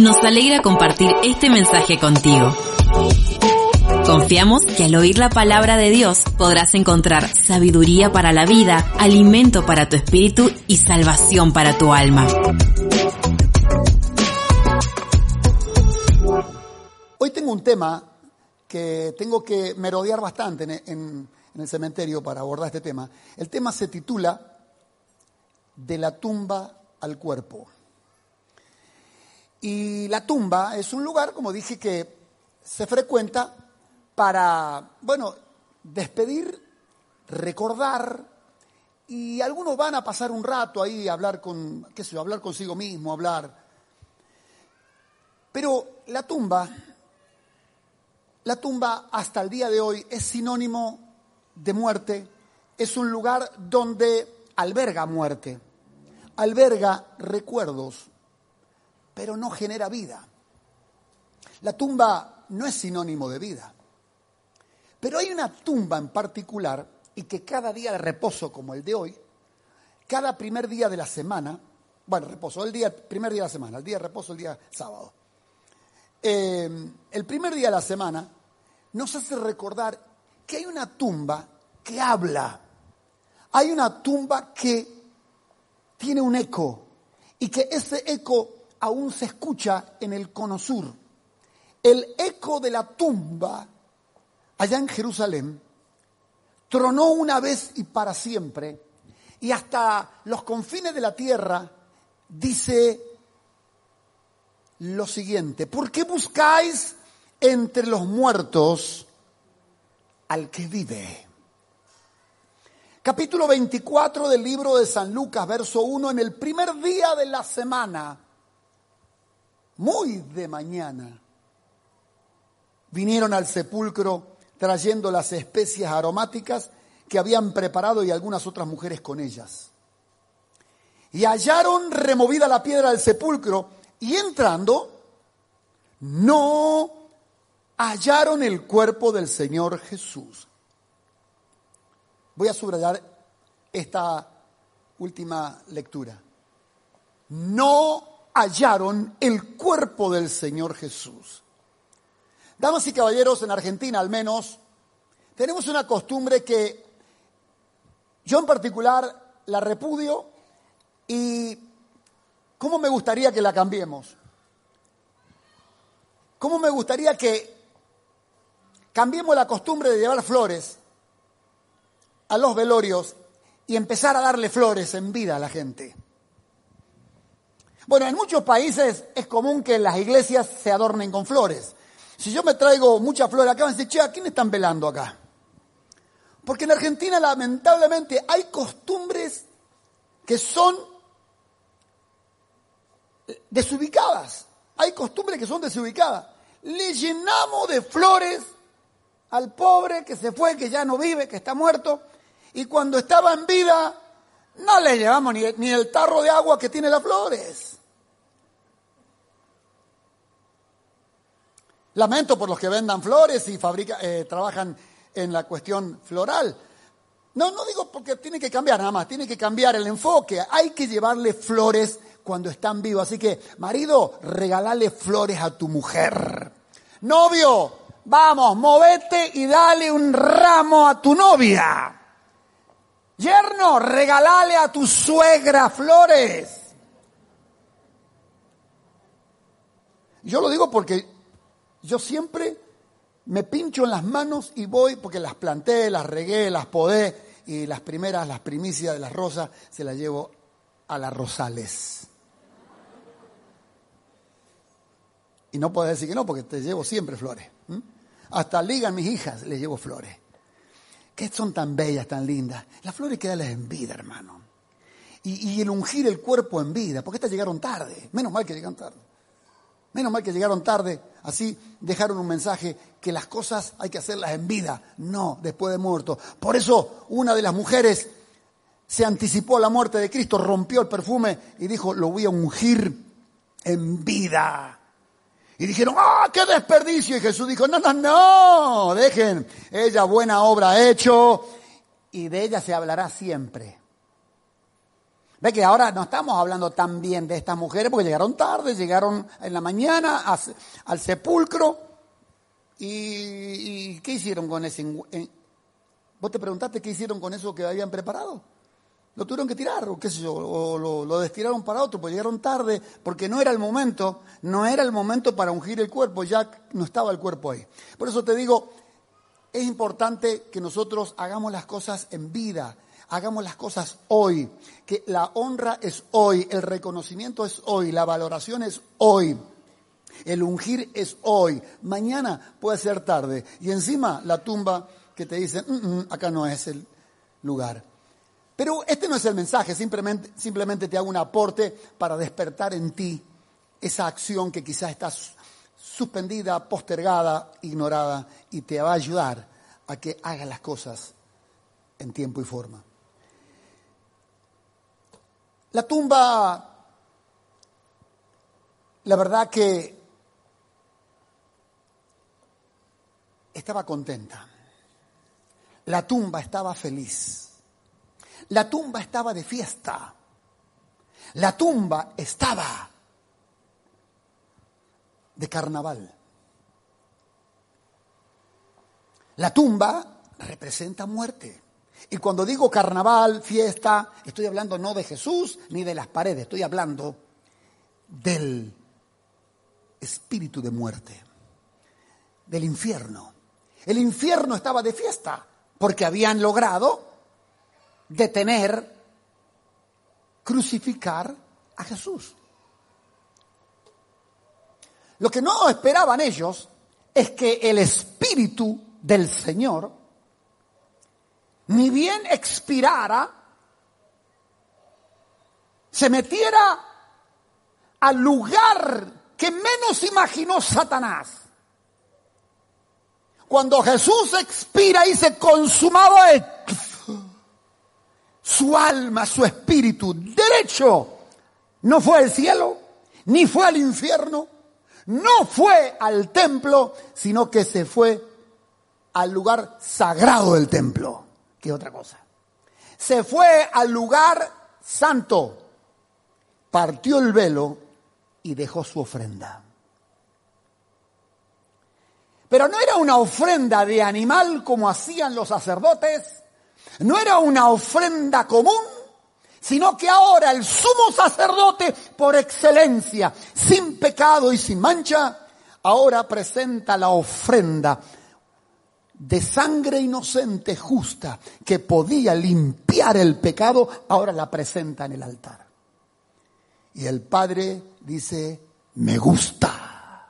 Nos alegra compartir este mensaje contigo. Confiamos que al oír la palabra de Dios podrás encontrar sabiduría para la vida, alimento para tu espíritu y salvación para tu alma. Hoy tengo un tema que tengo que merodear bastante en, el cementerio para abordar este tema. El tema se titula De la tumba al cuerpo. Y la tumba es un lugar, como dije, que se frecuenta para, bueno, despedir, recordar, y algunos van a pasar un rato ahí a hablar con, qué sé yo, hablar consigo mismo, hablar. Pero la tumba, la tumba hasta el día de hoy es sinónimo de muerte, es un lugar donde alberga muerte, alberga recuerdos, pero no genera vida. La tumba no es sinónimo de vida. Pero hay una tumba en particular y que cada día de reposo como el de hoy, cada primer día de la semana, bueno, reposo, el día, primer día de la semana, el día de reposo, el día sábado. Eh, el primer día de la semana nos hace recordar que hay una tumba que habla. Hay una tumba que tiene un eco y que ese eco aún se escucha en el cono sur. El eco de la tumba allá en Jerusalén tronó una vez y para siempre y hasta los confines de la tierra dice lo siguiente, ¿por qué buscáis entre los muertos al que vive? Capítulo 24 del libro de San Lucas, verso 1, en el primer día de la semana, muy de mañana, vinieron al sepulcro trayendo las especias aromáticas que habían preparado y algunas otras mujeres con ellas. Y hallaron removida la piedra del sepulcro y entrando, no hallaron el cuerpo del Señor Jesús. Voy a subrayar esta última lectura. No hallaron el cuerpo del Señor Jesús. Damas y caballeros, en Argentina al menos, tenemos una costumbre que yo en particular la repudio y ¿cómo me gustaría que la cambiemos? ¿Cómo me gustaría que cambiemos la costumbre de llevar flores a los velorios y empezar a darle flores en vida a la gente? Bueno, en muchos países es común que las iglesias se adornen con flores. Si yo me traigo muchas flores acá, van a decir, che, ¿a quién están velando acá? Porque en Argentina, lamentablemente, hay costumbres que son desubicadas. Hay costumbres que son desubicadas. Le llenamos de flores al pobre que se fue, que ya no vive, que está muerto, y cuando estaba en vida, no le llevamos ni, ni el tarro de agua que tiene las flores. Lamento por los que vendan flores y eh, trabajan en la cuestión floral. No, no digo porque tiene que cambiar nada más, tiene que cambiar el enfoque. Hay que llevarle flores cuando están vivos. Así que, marido, regalale flores a tu mujer. Novio, vamos, movete y dale un ramo a tu novia. Yerno, regalale a tu suegra flores. Yo lo digo porque yo siempre me pincho en las manos y voy porque las planté, las regué, las podé y las primeras, las primicias de las rosas, se las llevo a las rosales. Y no puedo decir que no porque te llevo siempre flores. Hasta ligan mis hijas, les llevo flores. Que son tan bellas, tan lindas. Las flores que en vida, hermano. Y, y el ungir el cuerpo en vida, porque estas llegaron tarde. Menos mal que llegaron tarde. Menos mal que llegaron tarde, así dejaron un mensaje que las cosas hay que hacerlas en vida, no después de muerto. Por eso una de las mujeres se anticipó a la muerte de Cristo, rompió el perfume y dijo, lo voy a ungir en vida. Y dijeron, ¡ah, qué desperdicio! Y Jesús dijo, no, no, no, dejen, ella buena obra ha hecho y de ella se hablará siempre. Ve que ahora no estamos hablando tan bien de estas mujeres porque llegaron tarde, llegaron en la mañana al sepulcro. ¿Y, qué hicieron con ese? ¿Vos te preguntaste qué hicieron con eso que habían preparado? Lo tuvieron que tirar, o qué sé yo, o lo, lo destinaron para otro, pues llegaron tarde, porque no era el momento, no era el momento para ungir el cuerpo, ya no estaba el cuerpo ahí. Por eso te digo, es importante que nosotros hagamos las cosas en vida, hagamos las cosas hoy, que la honra es hoy, el reconocimiento es hoy, la valoración es hoy. El ungir es hoy, mañana puede ser tarde. Y encima la tumba que te dice, mm, mm, acá no es el lugar. Pero este no es el mensaje, simplemente, simplemente te hago un aporte para despertar en ti esa acción que quizás está suspendida, postergada, ignorada, y te va a ayudar a que hagas las cosas en tiempo y forma. La tumba, la verdad que estaba contenta. La tumba estaba feliz. La tumba estaba de fiesta. La tumba estaba de carnaval. La tumba representa muerte. Y cuando digo carnaval, fiesta, estoy hablando no de Jesús ni de las paredes, estoy hablando del espíritu de muerte, del infierno. El infierno estaba de fiesta porque habían logrado detener, crucificar a Jesús. Lo que no esperaban ellos es que el espíritu del Señor ni bien expirara, se metiera al lugar que menos imaginó Satanás. Cuando Jesús expira y se consumado su alma, su espíritu, derecho, no fue al cielo, ni fue al infierno, no fue al templo, sino que se fue al lugar sagrado del templo otra cosa. Se fue al lugar santo, partió el velo y dejó su ofrenda. Pero no era una ofrenda de animal como hacían los sacerdotes, no era una ofrenda común, sino que ahora el sumo sacerdote por excelencia, sin pecado y sin mancha, ahora presenta la ofrenda de sangre inocente, justa, que podía limpiar el pecado, ahora la presenta en el altar. Y el Padre dice, me gusta.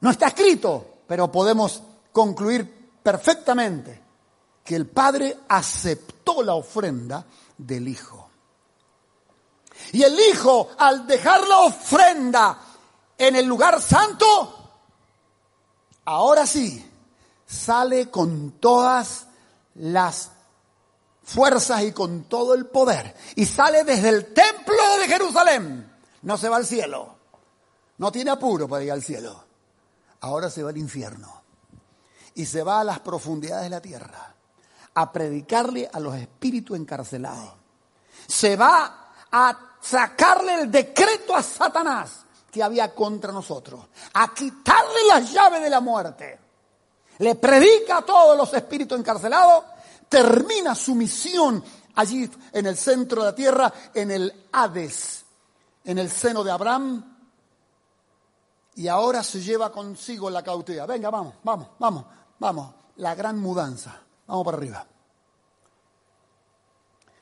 No está escrito, pero podemos concluir perfectamente que el Padre aceptó la ofrenda del Hijo. Y el Hijo, al dejar la ofrenda en el lugar santo, ahora sí, sale con todas las fuerzas y con todo el poder. Y sale desde el templo de Jerusalén. No se va al cielo. No tiene apuro para ir al cielo. Ahora se va al infierno. Y se va a las profundidades de la tierra a predicarle a los espíritus encarcelados. Se va a sacarle el decreto a Satanás que había contra nosotros, a quitarle las llaves de la muerte. Le predica a todos los espíritus encarcelados, termina su misión allí en el centro de la tierra, en el Hades, en el seno de Abraham, y ahora se lleva consigo la cautividad. Venga, vamos, vamos, vamos, vamos, la gran mudanza. Vamos para arriba.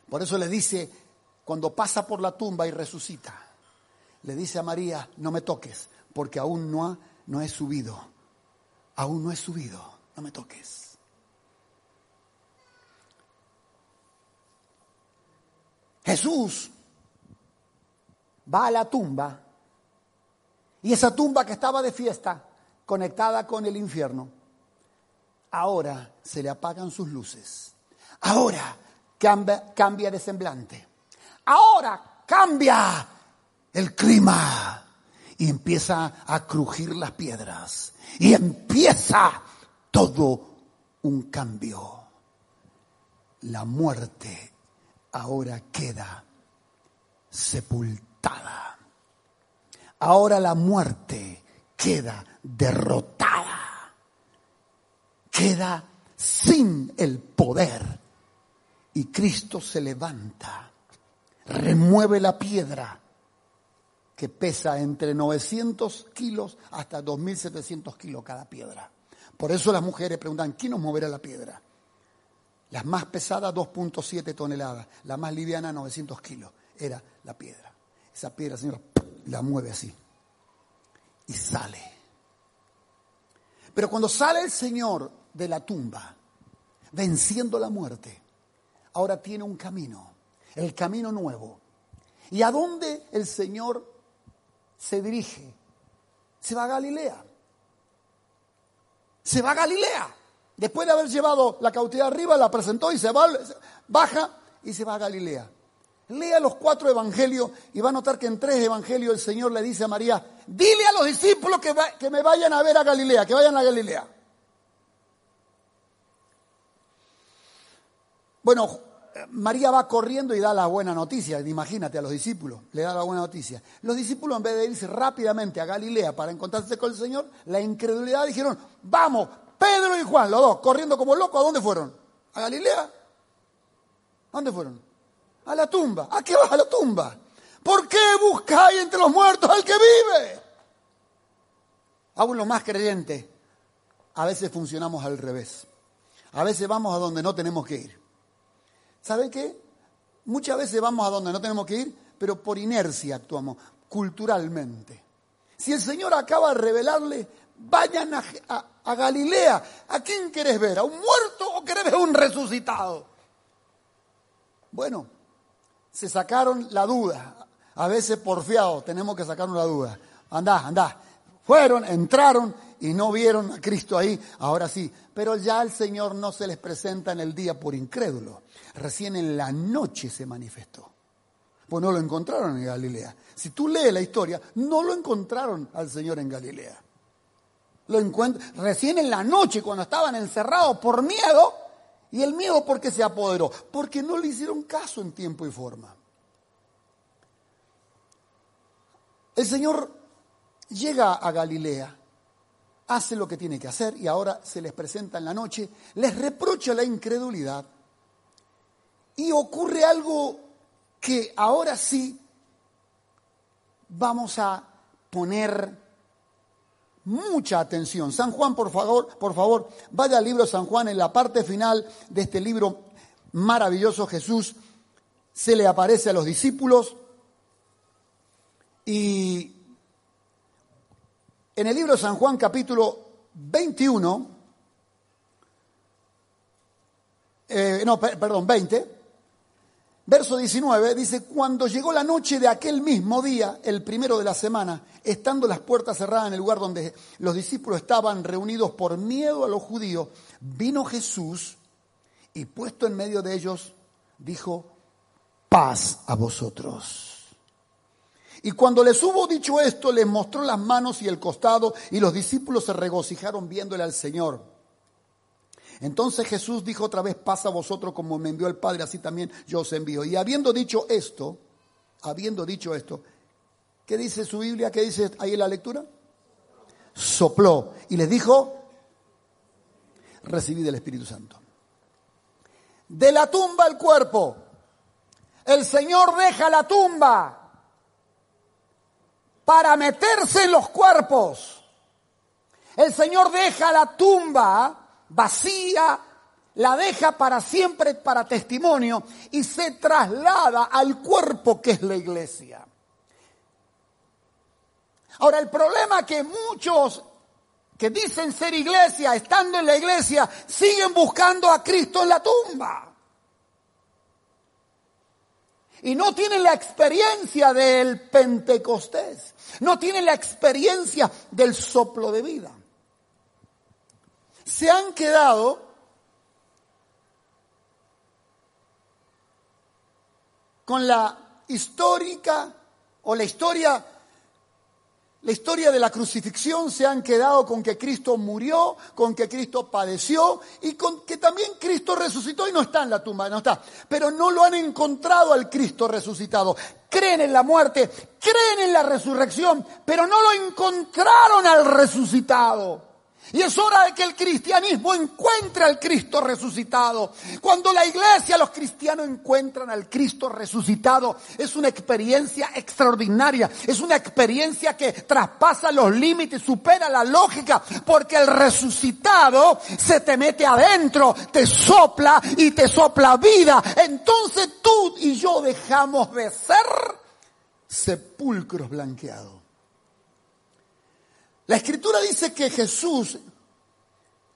Por eso le dice, cuando pasa por la tumba y resucita, le dice a María, no me toques, porque aún no, no he subido, aún no he subido, no me toques. Jesús va a la tumba y esa tumba que estaba de fiesta, conectada con el infierno, ahora se le apagan sus luces. Ahora cambia, cambia de semblante. Ahora cambia el clima y empieza a crujir las piedras y empieza todo un cambio. La muerte ahora queda sepultada. Ahora la muerte queda derrotada. Queda sin el poder. Y Cristo se levanta, remueve la piedra que pesa entre 900 kilos hasta 2.700 kilos cada piedra. Por eso las mujeres preguntan, ¿quién nos moverá la piedra? La más pesada, 2.7 toneladas. La más liviana, 900 kilos. Era la piedra. Esa piedra, Señor, la mueve así. Y sale. Pero cuando sale el Señor de la tumba, venciendo la muerte, ahora tiene un camino. El camino nuevo. ¿Y a dónde el Señor se dirige? Se va a Galilea. Se va a Galilea. Después de haber llevado la cautividad arriba, la presentó y se va, baja y se va a Galilea. Lea los cuatro evangelios y va a notar que en tres evangelios el Señor le dice a María, dile a los discípulos que, que me vayan a ver a Galilea, que vayan a Galilea. Bueno, María va corriendo y da la buena noticia, imagínate a los discípulos, le da la buena noticia. Los discípulos en vez de irse rápidamente a Galilea para encontrarse con el Señor, la incredulidad dijeron, vamos, Pedro y Juan, los dos, corriendo como locos, ¿a dónde fueron? ¿A Galilea? ¿A dónde fueron? A la tumba. ¿A qué vas a la tumba? ¿Por qué buscáis entre los muertos al que vive? Aún los más creyentes, a veces funcionamos al revés. A veces vamos a donde no tenemos que ir. ¿Saben qué? Muchas veces vamos a donde no tenemos que ir, pero por inercia actuamos, culturalmente. Si el Señor acaba de revelarle vayan a, Galilea. ¿A quién querés ver? ¿A un muerto o querés ver a un resucitado? Bueno, se sacaron la duda. A veces porfiados tenemos que sacarnos la duda. Andá, andá. Fueron, entraron y no vieron a Cristo ahí. Ahora sí. Pero ya el Señor no se les presenta en el día por incrédulo. Recién en la noche se manifestó. Pues no lo encontraron en Galilea. Si tú lees la historia, no lo encontraron al Señor en Galilea. Lo encuentro recién en la noche cuando estaban encerrados por miedo. ¿Y el miedo por qué se apoderó? Porque no le hicieron caso en tiempo y forma. El Señor llega a Galilea, hace lo que tiene que hacer y ahora se les presenta en la noche, les reprocha la incredulidad y ocurre algo que ahora sí vamos a poner mucha atención. San Juan, por favor, por favor, vaya al libro San Juan en la parte final de este libro maravilloso Jesús se le aparece a los discípulos y en el libro San Juan capítulo 21 eh, no, perdón, 20 Verso 19 dice, cuando llegó la noche de aquel mismo día, el primero de la semana, estando las puertas cerradas en el lugar donde los discípulos estaban reunidos por miedo a los judíos, vino Jesús y puesto en medio de ellos, dijo, paz a vosotros. Y cuando les hubo dicho esto, les mostró las manos y el costado, y los discípulos se regocijaron viéndole al Señor. Entonces Jesús dijo otra vez, pasa a vosotros como me envió el Padre, así también yo os envío. Y habiendo dicho esto, habiendo dicho esto, ¿qué dice su Biblia? ¿Qué dice ahí en la lectura? Sopló y les dijo, recibid el Espíritu Santo. De la tumba al cuerpo. El Señor deja la tumba para meterse en los cuerpos. El Señor deja la tumba vacía, la deja para siempre para testimonio y se traslada al cuerpo que es la iglesia. Ahora, el problema que muchos que dicen ser iglesia, estando en la iglesia, siguen buscando a Cristo en la tumba. Y no tienen la experiencia del Pentecostés, no tienen la experiencia del soplo de vida. Se han quedado con la histórica o la historia la historia de la crucifixión se han quedado con que Cristo murió, con que Cristo padeció y con que también Cristo resucitó y no está en la tumba, no está. Pero no lo han encontrado al Cristo resucitado. Creen en la muerte, creen en la resurrección, pero no lo encontraron al resucitado. Y es hora de que el cristianismo encuentre al Cristo resucitado. Cuando la iglesia, los cristianos encuentran al Cristo resucitado, es una experiencia extraordinaria. Es una experiencia que traspasa los límites, supera la lógica, porque el resucitado se te mete adentro, te sopla y te sopla vida. Entonces tú y yo dejamos de ser sepulcros blanqueados. La escritura dice que Jesús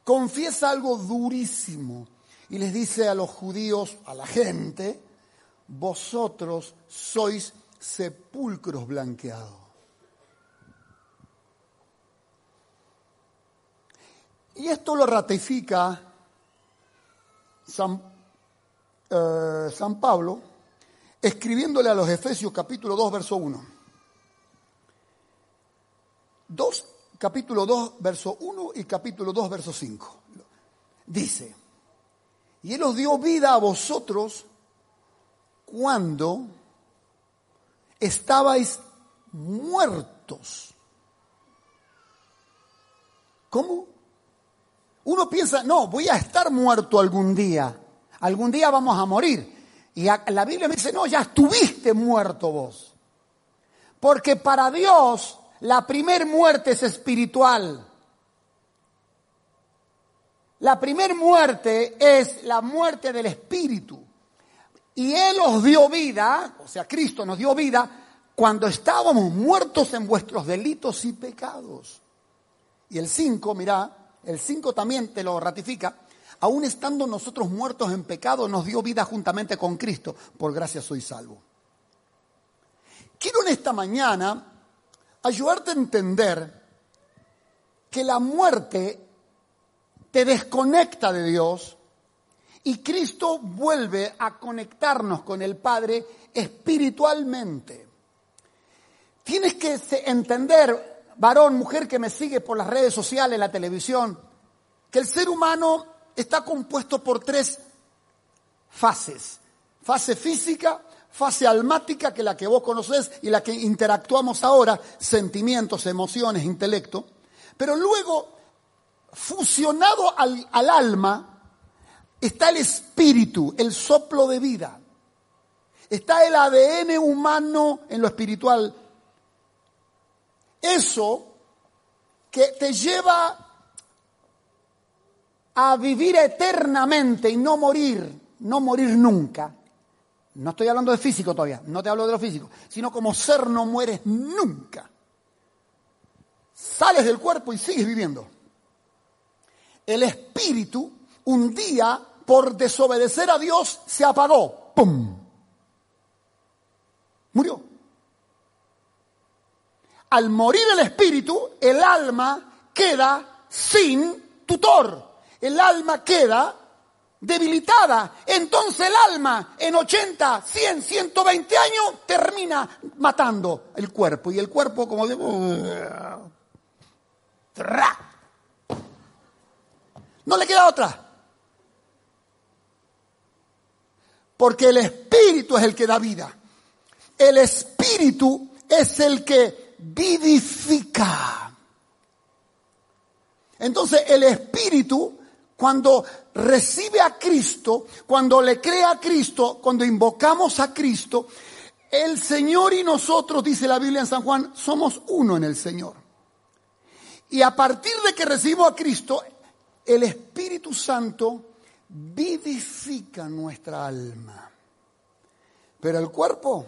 confiesa algo durísimo y les dice a los judíos, a la gente, vosotros sois sepulcros blanqueados. Y esto lo ratifica San, eh, San Pablo escribiéndole a los Efesios capítulo 2, verso 1. 2 capítulo 2, verso 1 y capítulo 2, verso 5. Dice, y Él os dio vida a vosotros cuando estabais muertos. ¿Cómo? Uno piensa, no, voy a estar muerto algún día, algún día vamos a morir. Y la Biblia me dice, no, ya estuviste muerto vos. Porque para Dios la primer muerte es espiritual. La primer muerte es la muerte del espíritu. Y Él os dio vida, o sea, Cristo nos dio vida, cuando estábamos muertos en vuestros delitos y pecados. Y el 5, mirá, el 5 también te lo ratifica, aún estando nosotros muertos en pecado, nos dio vida juntamente con Cristo. Por gracia soy salvo. Quiero en esta mañana ayudarte a entender que la muerte te desconecta de Dios y Cristo vuelve a conectarnos con el Padre espiritualmente. Tienes que entender, varón, mujer que me sigue por las redes sociales, la televisión, que el ser humano está compuesto por tres fases. Fase física, fase almática, que la que vos conocés y la que interactuamos ahora, sentimientos, emociones, intelecto, pero luego, fusionado al, al alma, está el espíritu, el soplo de vida. Está el ADN humano en lo espiritual. Eso que te lleva a vivir eternamente y no morir, no morir nunca, no estoy hablando de físico todavía, no te hablo de lo físico, sino como ser no mueres nunca. Sales del cuerpo y sigues viviendo. El espíritu un día, por desobedecer a Dios, se apagó. ¡Pum! Murió. Al morir el espíritu, el alma queda sin tutor. El alma queda debilitada. Entonces el alma en 80, 100, 120 años termina matando el cuerpo. Y el cuerpo como digo... No le queda otra. Porque el espíritu es el que da vida. El espíritu es el que vivifica. Entonces el espíritu cuando recibe a Cristo, cuando le cree a Cristo, cuando invocamos a Cristo, el Señor y nosotros, dice la Biblia en San Juan, somos uno en el Señor. Y a partir de que recibimos a Cristo, el Espíritu Santo vivifica nuestra alma. Pero el cuerpo,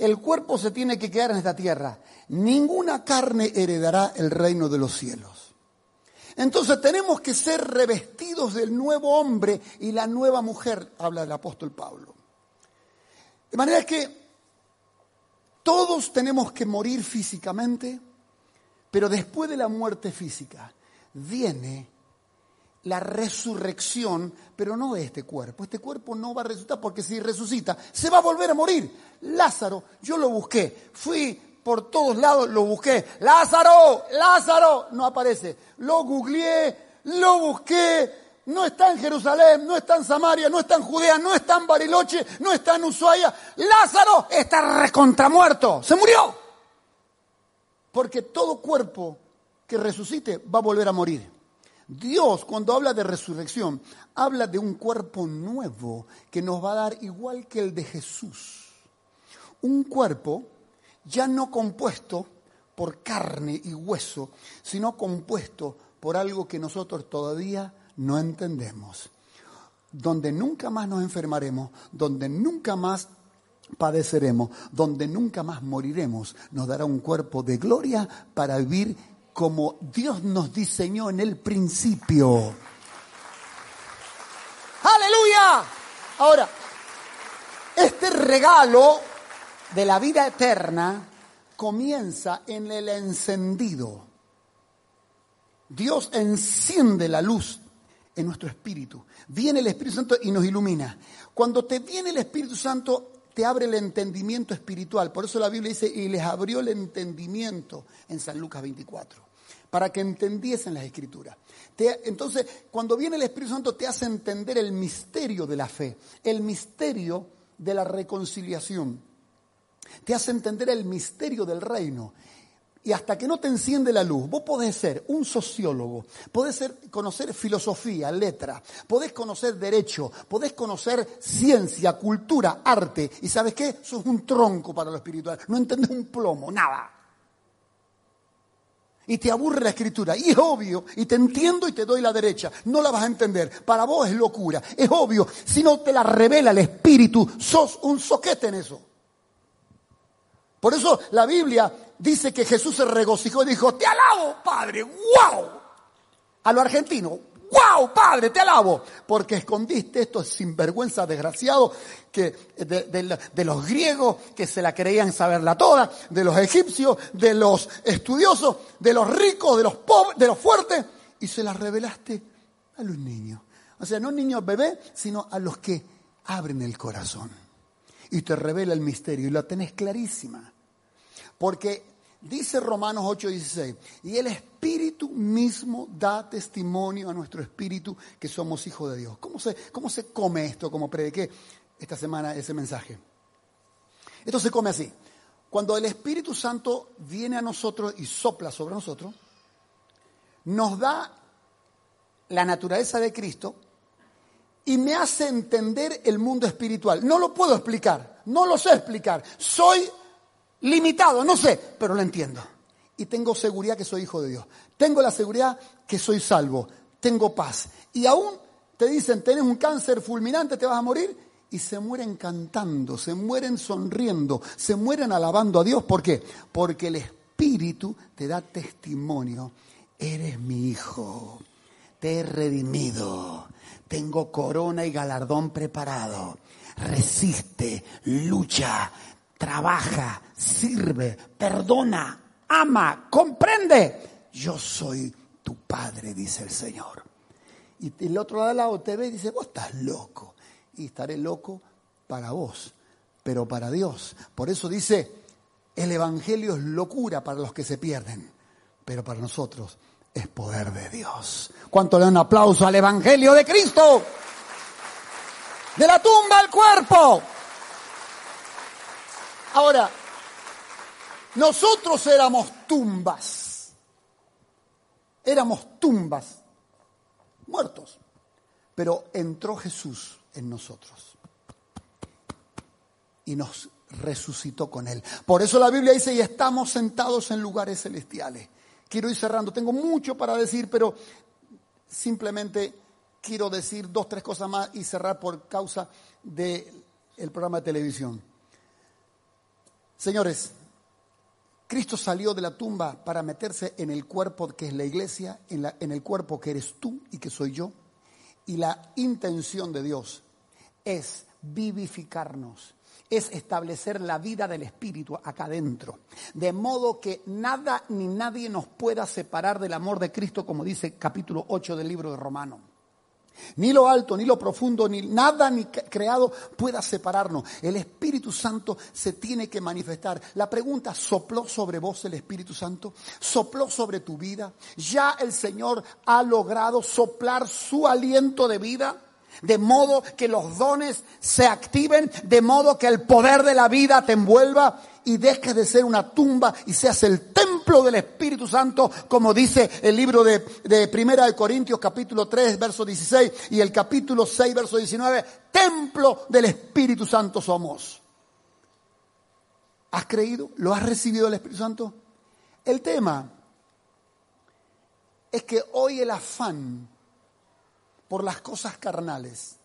el cuerpo se tiene que quedar en esta tierra. Ninguna carne heredará el reino de los cielos. Entonces tenemos que ser revestidos del nuevo hombre y la nueva mujer, habla el apóstol Pablo. De manera que todos tenemos que morir físicamente, pero después de la muerte física viene la resurrección, pero no de este cuerpo. Este cuerpo no va a resucitar porque si resucita, se va a volver a morir. Lázaro, yo lo busqué, fui por todos lados, lo busqué. Lázaro, Lázaro, no aparece. Lo googleé, lo busqué, no está en Jerusalén, no está en Samaria, no está en Judea, no está en Bariloche, no está en Ushuaia. Lázaro está recontramuerto, se murió. Porque todo cuerpo que resucite va a volver a morir. Dios, cuando habla de resurrección, habla de un cuerpo nuevo que nos va a dar igual que el de Jesús. Un cuerpo ya no compuesto por carne y hueso, sino compuesto por algo que nosotros todavía no entendemos. Donde nunca más nos enfermaremos, donde nunca más padeceremos, donde nunca más moriremos, nos dará un cuerpo de gloria para vivir como Dios nos diseñó en el principio. Aleluya. Ahora, este regalo de la vida eterna comienza en el encendido. Dios enciende la luz en nuestro espíritu. Viene el Espíritu Santo y nos ilumina. Cuando te viene el Espíritu Santo, te abre el entendimiento espiritual. Por eso la Biblia dice, y les abrió el entendimiento en San Lucas 24, para que entendiesen las escrituras. entonces, cuando viene el Espíritu Santo, te hace entender el misterio de la fe, el misterio de la reconciliación. Te hace entender el misterio del reino. Y hasta que no te enciende la luz, vos podés ser un sociólogo, podés ser, conocer filosofía, letra, podés conocer derecho, podés conocer ciencia, cultura, arte. ¿Y sabes qué? Sos un tronco para lo espiritual. No entendés un plomo, nada. Y te aburre la escritura. Y es obvio, y te entiendo y te doy la derecha. No la vas a entender. Para vos es locura. Es obvio. Si no te la revela el espíritu, sos un soquete en eso. Por eso la Biblia dice que Jesús se regocijó y dijo, te alabo, Padre, wow. A lo argentino, wow, Padre, te alabo. Porque escondiste estos sinvergüenza desgraciados que, de, los griegos que se la creían saberla toda, de los egipcios, de los estudiosos, de los ricos, de los pobres, de los fuertes, y se las revelaste a los niños. O sea, no niños bebés, sino a los que abren el corazón. Y te revela el misterio y la tenés clarísima. Porque dice Romanos 8:16, y el Espíritu mismo da testimonio a nuestro espíritu que somos hijos de Dios. ¿Cómo se, cómo se come esto? Como prediqué esta semana ese mensaje. Esto se come así. Cuando el Espíritu Santo viene a nosotros y sopla sobre nosotros, nos da la naturaleza de Cristo y me hace entender el mundo espiritual. No lo puedo explicar, no lo sé explicar. Soy limitado, no sé, pero lo entiendo. Y tengo seguridad que soy hijo de Dios. Tengo la seguridad que soy salvo. Tengo paz. Y aún te dicen, tenés un cáncer fulminante, te vas a morir. Y se mueren cantando, se mueren sonriendo, se mueren alabando a Dios. ¿Por qué? Porque el Espíritu te da testimonio. Eres mi hijo. Te he redimido. Tengo corona y galardón preparado. Resiste, lucha, trabaja, sirve, perdona, ama, comprende. Yo soy tu padre, dice el Señor. Y el otro lado te ve y dice, vos estás loco. Y estaré loco para vos, pero para Dios. Por eso dice, el Evangelio es locura para los que se pierden, pero para nosotros es poder de Dios. ¿Cuánto le dan aplauso al Evangelio de Cristo? De la tumba al cuerpo. Ahora, nosotros éramos tumbas, éramos tumbas, muertos, pero entró Jesús en nosotros y nos resucitó con él. Por eso la Biblia dice, y estamos sentados en lugares celestiales. Quiero ir cerrando, tengo mucho para decir, pero simplemente quiero decir dos, tres cosas más y cerrar por causa del programa de televisión. Señores, Cristo salió de la tumba para meterse en el cuerpo que es la iglesia, en, en, el cuerpo que eres tú y que soy yo. Y la intención de Dios es vivificarnos, es establecer la vida del Espíritu acá adentro. De modo que nada ni nadie nos pueda separar del amor de Cristo, como dice capítulo 8 del libro de Romano. Ni lo alto, ni lo profundo, ni nada ni creado pueda separarnos. El Espíritu Santo se tiene que manifestar. La pregunta, ¿sopló sobre vos el Espíritu Santo? ¿Sopló sobre tu vida? ¿Ya el Señor ha logrado soplar su aliento de vida? de modo que los dones se activen, de modo que el poder de la vida te envuelva y dejes de ser una tumba y seas el templo del Espíritu Santo, como dice el libro de, Primera de Corintios capítulo 3, verso 16 y el capítulo 6, verso 19, templo del Espíritu Santo somos. ¿Has creído? ¿Lo has recibido el Espíritu Santo? El tema es que hoy el afán por las cosas carnales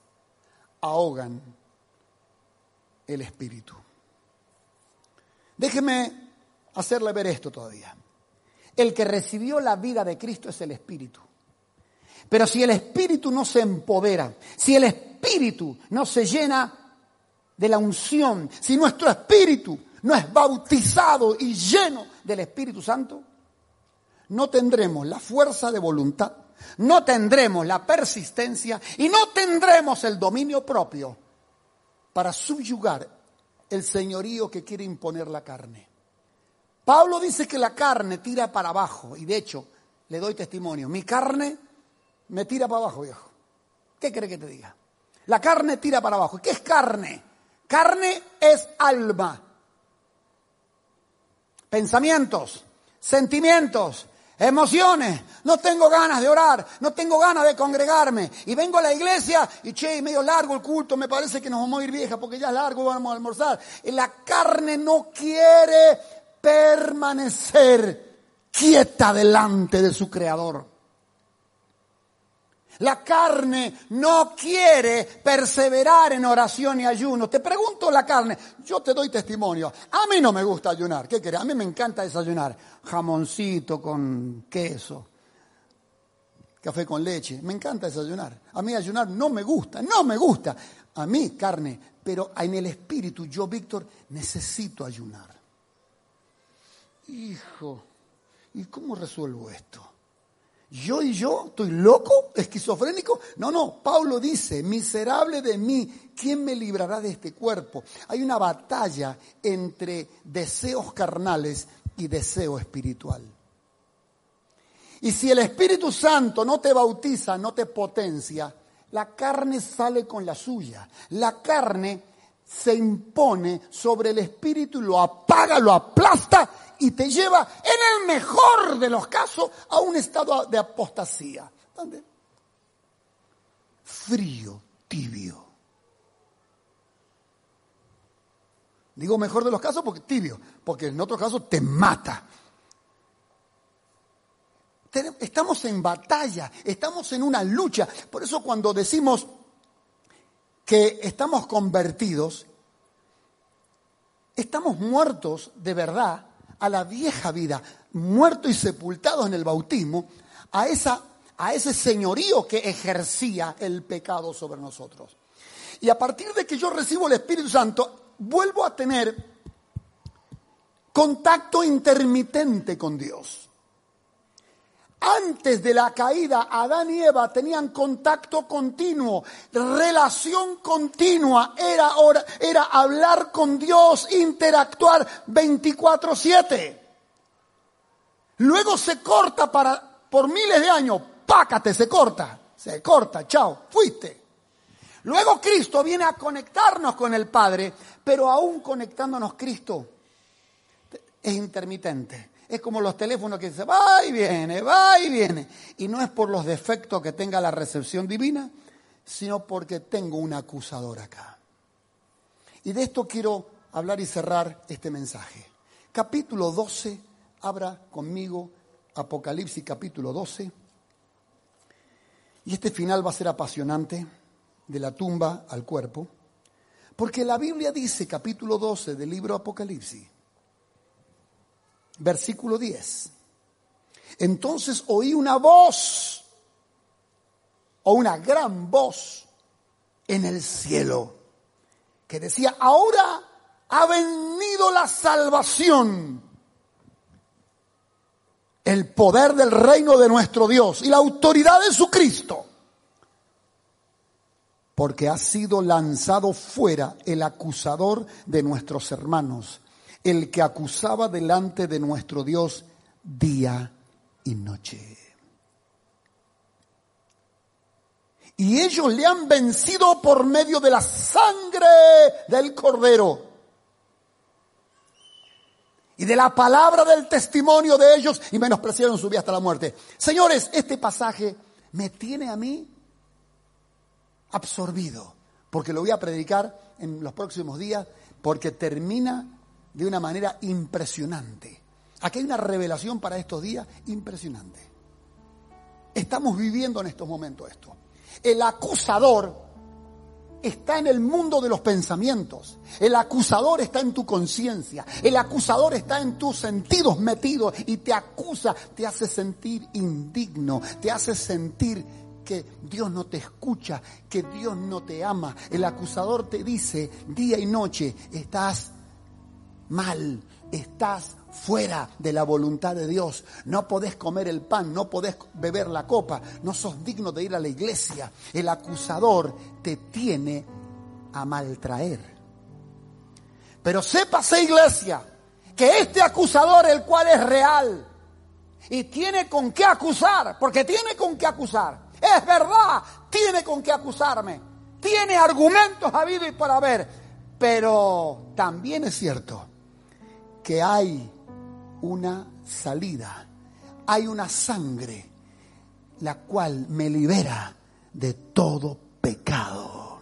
ahogan el espíritu. Déjeme hacerle ver esto todavía. El que recibió la vida de Cristo es el espíritu. Pero si el espíritu no se empodera, si el espíritu no se llena de la unción, si nuestro espíritu no es bautizado y lleno del Espíritu Santo, no tendremos la fuerza de voluntad no tendremos la persistencia y no tendremos el dominio propio para subyugar el señorío que quiere imponer la carne. Pablo dice que la carne tira para abajo y de hecho le doy testimonio, mi carne me tira para abajo, viejo. ¿Qué cree que te diga? La carne tira para abajo. ¿Qué es carne? Carne es alma. Pensamientos, sentimientos, emociones, no tengo ganas de orar, no tengo ganas de congregarme. Y vengo a la iglesia y che, medio largo el culto, me parece que nos vamos a ir vieja porque ya es largo, vamos a almorzar. Y la carne no quiere permanecer quieta delante de su creador. La carne no quiere perseverar en oración y ayuno. Te pregunto la carne, yo te doy testimonio. A mí no me gusta ayunar. ¿Qué querés? A mí me encanta desayunar. Jamoncito con queso. Café con leche. Me encanta desayunar. A mí ayunar no me gusta, no me gusta. A mí carne, pero en el espíritu yo, Víctor, necesito ayunar. Hijo, ¿y cómo resuelvo esto? ¿Yo y yo? ¿Estoy loco? ¿Esquizofrénico? No, no. Pablo dice, miserable de mí, ¿quién me librará de este cuerpo? Hay una batalla entre deseos carnales y deseo espiritual. Y si el Espíritu Santo no te bautiza, no te potencia, la carne sale con la suya. La carne se impone sobre el Espíritu y lo apaga, lo aplasta y te lleva, en el mejor de los casos, a un estado de apostasía. ¿Dónde? Frío, tibio. Digo mejor de los casos porque tibio, porque en otros casos te mata. Estamos en batalla, estamos en una lucha. Por eso cuando decimos que estamos convertidos, estamos muertos de verdad a la vieja vida, muertos y sepultados en el bautismo, a, esa, a ese señorío que ejercía el pecado sobre nosotros. Y a partir de que yo recibo el Espíritu Santo, vuelvo a tener contacto intermitente con Dios. Antes de la caída, Adán y Eva tenían contacto continuo, relación continua, era, era hablar con Dios, interactuar 24/7. Luego se corta para, por miles de años, pácate, se corta, se corta, chao, fuiste. Luego Cristo viene a conectarnos con el Padre, pero aún conectándonos Cristo es intermitente. Es como los teléfonos que dicen, va y viene, va y viene. Y no es por los defectos que tenga la recepción divina, sino porque tengo un acusador acá. Y de esto quiero hablar y cerrar este mensaje. Capítulo 12, abra conmigo Apocalipsis capítulo 12. Y este final va a ser apasionante, de la tumba al cuerpo, porque la Biblia dice, capítulo 12 del libro Apocalipsis, versículo 10. Entonces oí una voz, o una gran voz, en el cielo, que decía, ahora ha venido la salvación, el poder del reino de nuestro Dios y la autoridad de su Cristo. porque ha sido lanzado fuera el acusador de nuestros hermanos, el que acusaba delante de nuestro Dios día y noche. Y ellos le han vencido por medio de la sangre del cordero y de la palabra del testimonio de ellos y menospreciaron su vida hasta la muerte. Señores, este pasaje me tiene a mí absorbido, porque lo voy a predicar en los próximos días, porque termina de una manera impresionante. Aquí hay una revelación para estos días impresionante. Estamos viviendo en estos momentos esto. El acusador está en el mundo de los pensamientos. El acusador está en tu conciencia. El acusador está en tus sentidos metidos y te acusa, te hace sentir indigno, te hace sentir que Dios no te escucha, que Dios no te ama. El acusador te dice día y noche, estás mal, estás fuera de la voluntad de Dios. No podés comer el pan, no podés beber la copa, no sos digno de ir a la iglesia. El acusador te tiene a maltraer. Pero sépase iglesia que este acusador, el cual es real, y tiene con qué acusar, porque tiene con qué acusar. Es verdad, tiene con qué acusarme. Tiene argumentos vida y por haber. Pero también es cierto que hay una salida, hay una sangre, la cual me libera de todo pecado.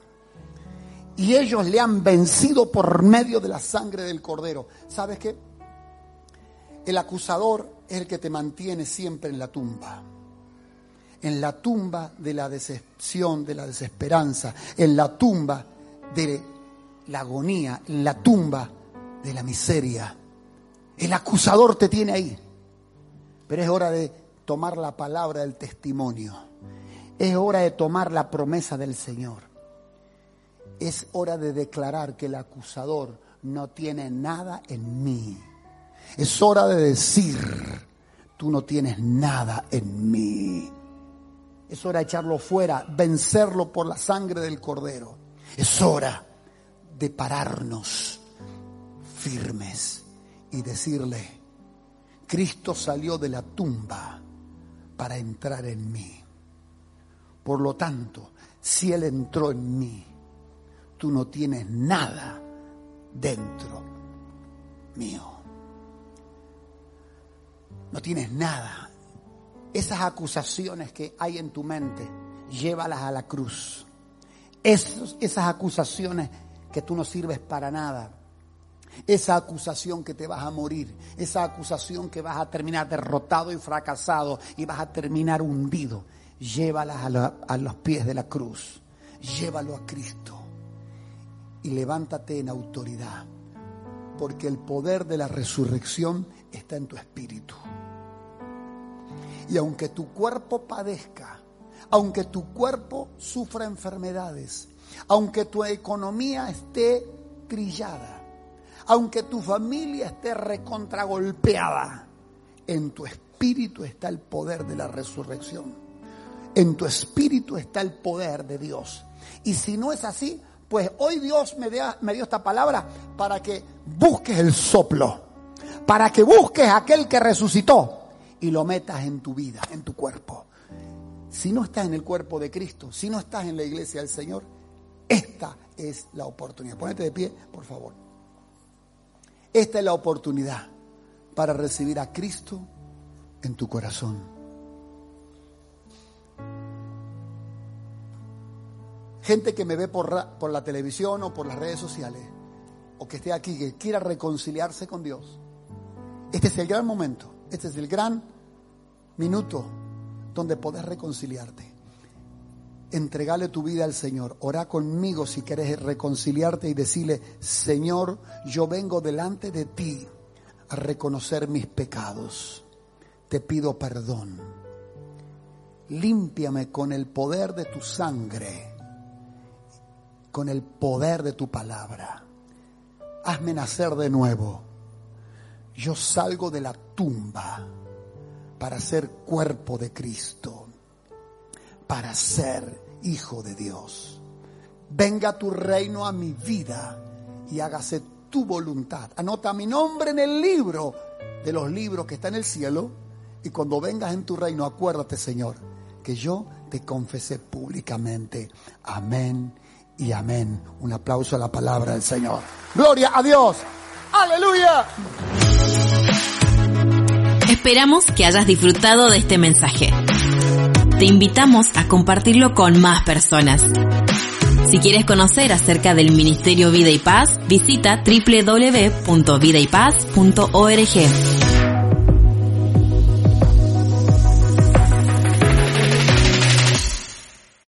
Y ellos le han vencido por medio de la sangre del cordero. ¿Sabes qué? El acusador es el que te mantiene siempre en la tumba. En la tumba de la decepción, de la desesperanza, en la tumba de la agonía, en la tumba de la miseria. El acusador te tiene ahí. Pero es hora de tomar la palabra del testimonio. Es hora de tomar la promesa del Señor. Es hora de declarar que el acusador no tiene nada en mí. Es hora de decir, tú no tienes nada en mí. Es hora de echarlo fuera, vencerlo por la sangre del cordero. Es hora de pararnos firmes y decirle, Cristo salió de la tumba para entrar en mí. Por lo tanto, si Él entró en mí, tú no tienes nada dentro mío. No tienes nada. Esas acusaciones que hay en tu mente, llévalas a la cruz. esas acusaciones que tú no sirves para nada, esa acusación que te vas a morir, esa acusación que vas a terminar derrotado y fracasado y vas a terminar hundido, llévalas a, los pies de la cruz, llévalo a Cristo y levántate en autoridad, porque el poder de la resurrección está en tu espíritu. Y aunque tu cuerpo padezca, aunque tu cuerpo sufra enfermedades, aunque tu economía esté trillada, aunque tu familia esté recontragolpeada, en tu espíritu está el poder de la resurrección. En tu espíritu está el poder de Dios. Y si no es así, pues hoy Dios me, dio esta palabra para que busques el soplo, para que busques aquel que resucitó y lo metas en tu vida, en tu cuerpo. Si no estás en el cuerpo de Cristo, si no estás en la iglesia del Señor, esta es la oportunidad. Ponete de pie, por favor. Esta es la oportunidad para recibir a Cristo en tu corazón. Gente que me ve por, la televisión o por las redes sociales, o que esté aquí, que quiera reconciliarse con Dios. Este es el gran momento, este es el gran minuto donde podés reconciliarte entregale tu vida al Señor. Ora conmigo si quieres reconciliarte y decirle, Señor, yo vengo delante de ti a reconocer mis pecados. Te pido perdón. Límpiame con el poder de tu sangre, con el poder de tu palabra. Hazme nacer de nuevo. Yo salgo de la tumba para ser cuerpo de Cristo, para ser hijo de Dios. venga tu reino a mi vida y hágase tu voluntad. Anota mi nombre en el libro de los libros que está en el cielo y cuando vengas en tu reino acuérdate, Señor, que yo te confesé públicamente. Amén y amén. Un aplauso a la palabra del Señor. Gloria a Dios. Aleluya. Esperamos que hayas disfrutado de este mensaje. Te invitamos a compartirlo con más personas. Si quieres conocer acerca del Ministerio Vida y Paz, visita www.vidaypaz.org.